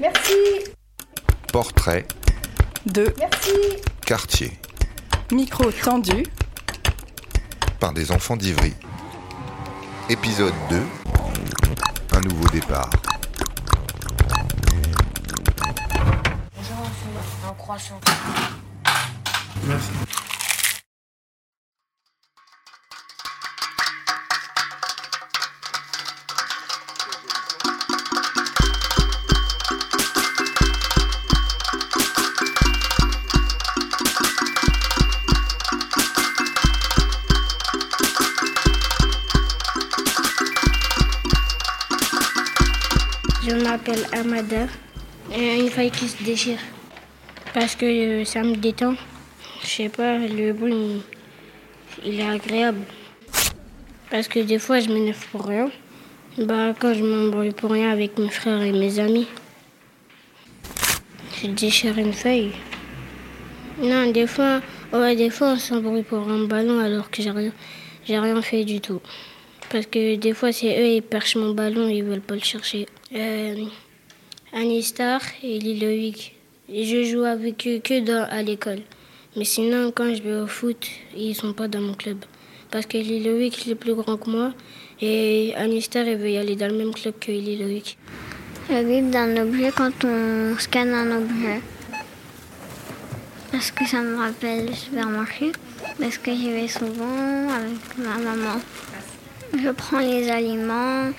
Merci. Portrait. De Merci. Quartier. Micro tendu. Par des enfants d'Ivry. Épisode 2. Un nouveau départ. un croissant. Merci. M'appelle Amada. Une feuille qui se déchire. Parce que euh, ça me détend. Je sais pas, le bruit, il, est agréable. Parce que des fois, je m'énerve pour rien. Bah, quand je m'embrouille pour rien avec mes frères et mes amis, je déchire une feuille. Non, des fois, ouais, des fois, on s'embrouille pour un ballon alors que j'ai rien fait du tout. Parce que des fois, c'est eux, ils perchent mon ballon, ils veulent pas le chercher. Euh, Anistar et Liloïc. Je joue avec eux que dans, à l'école. Mais sinon, quand je vais au foot, ils sont pas dans mon club. Parce que Liloïc, il est plus grand que moi. Et Anistar, il veut y aller dans le même club que Liloïc. Le but d'un objet quand on scanne un objet. Parce que ça me rappelle le supermarché. Parce que j'y vais souvent avec ma maman. Je prends les aliments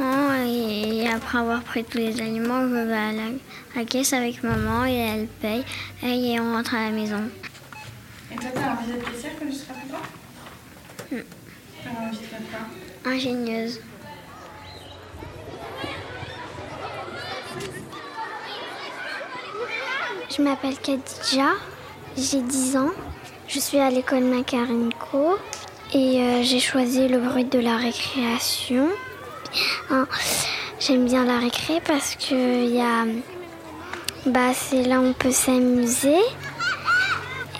et après avoir pris tous les aliments, je vais à la, à la caisse avec maman et elle paye et on rentre à la maison. Et toi, t'as envie d'être caissière quand tu seras plus grand Hmm. T'as envie de faire quoi Ingénieuse. Je m'appelle Khadija, j'ai 10 ans. Je suis à l'école Macarenco et euh, j'ai choisi le bruit de la récréation. Hein, J'aime bien la récré parce que y a, bah, c'est là où on peut s'amuser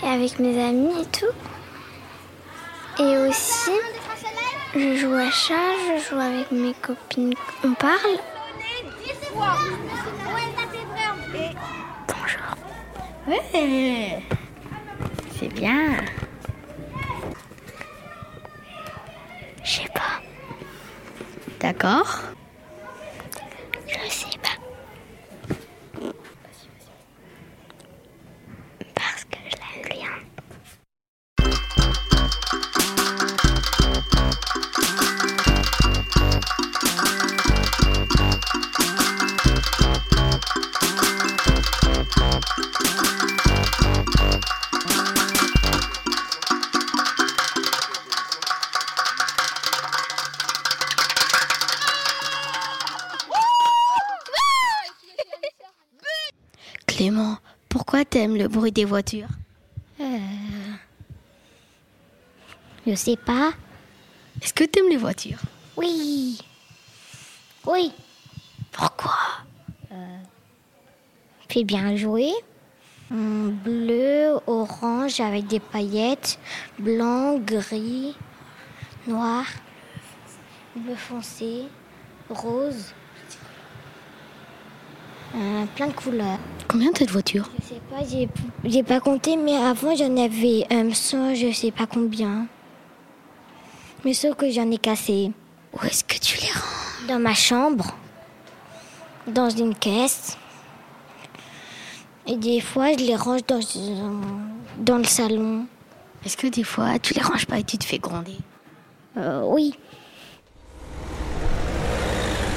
avec mes amis et tout. Et aussi, je joue à chat, je joue avec mes copines, on parle? Bonjour. Ouais, c'est bien. Je sais pas, D'accord. Clément, pourquoi t'aimes le bruit des voitures? Je sais pas. Est-ce que t'aimes les voitures? Oui. Oui. Pourquoi? Fais bien jouer. Hum, Bleu, orange avec des paillettes, blanc, gris, noir, bleu foncé, rose. Euh, plein de couleurs. Combien t'as de voitures Je sais pas, j'ai, j'ai pas compté, mais avant j'en avais un 100, je sais pas combien. Mais sauf que j'en ai cassé. Où est-ce que tu les rends Dans ma chambre, dans une caisse. Et des fois, je les range dans, dans le salon. Est-ce que des fois tu les ranges pas et tu te fais gronder? Euh, oui.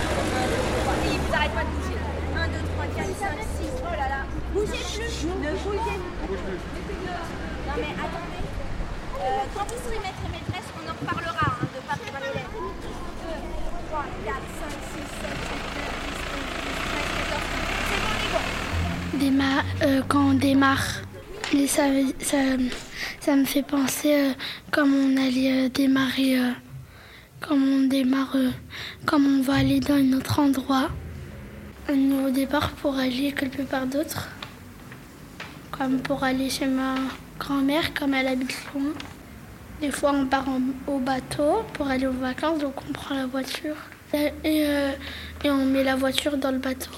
Vous arrêtez pas de bouger. 1, 2, 3, 4, 5, 6. Oh là là. Bougez plus. Ne bougez plus. Non mais attendez. Euh, quand vous serez maître et maîtresse, on en reparlera hein, de pas préparer l'élève. 1, 2, 3, 4, 5, 6, 7, 8, 9, 10, 11, 12, 13, 14. C'est bon, les gars. Déma- euh, quand on démarre, et ça, ça, ça me fait penser euh, comme on allait euh, démarrer, euh, comme on démarre, euh, comme on va aller dans un autre endroit. Un au départ pour aller quelque part d'autre. Comme pour aller chez ma grand-mère, comme elle habite loin. Des fois, on part au bateau pour aller aux vacances, donc on prend la voiture. Et, euh, et on met la voiture dans le bateau.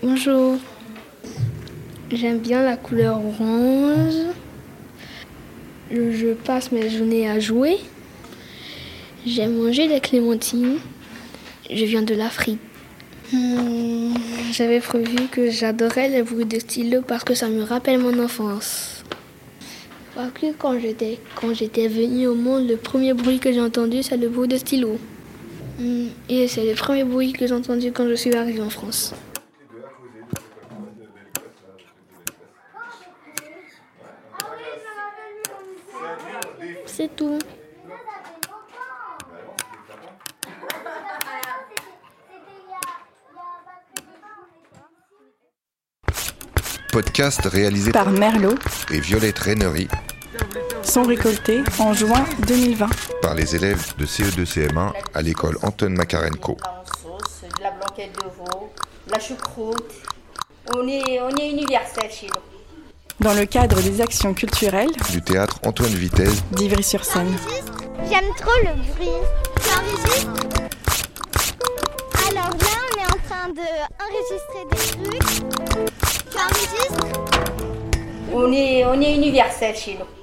Bonjour. J'aime bien la couleur orange. Je passe mes journées à jouer. J'aime manger des clémentines. Je viens de l'Afrique. Hmm, J'avais prévu que j'adorais les bruits de stylo parce que ça me rappelle mon enfance. Parce que quand j'étais quand venue au monde, le premier bruit que j'ai entendu, c'est le bruit de stylo. Hmm, Et c'est le premier bruit que j'ai entendu quand je suis arrivée en France. C'est tout. Podcast réalisé Par Merlot, et Violette Reynery sont récoltés en juin 2020. par les élèves de CE2-CM1 à l'école Anton Makarenko. la blanquette de veau, de la choucroute. On est, on est universel chez nous. Dans le cadre des actions culturelles Du théâtre Antoine Vitesse d'Ivry-sur-Seine. J'aime trop le bruit. Alors là, on est en train de enregistrer des trucs. J'enregistre. On est, on est universel chez nous.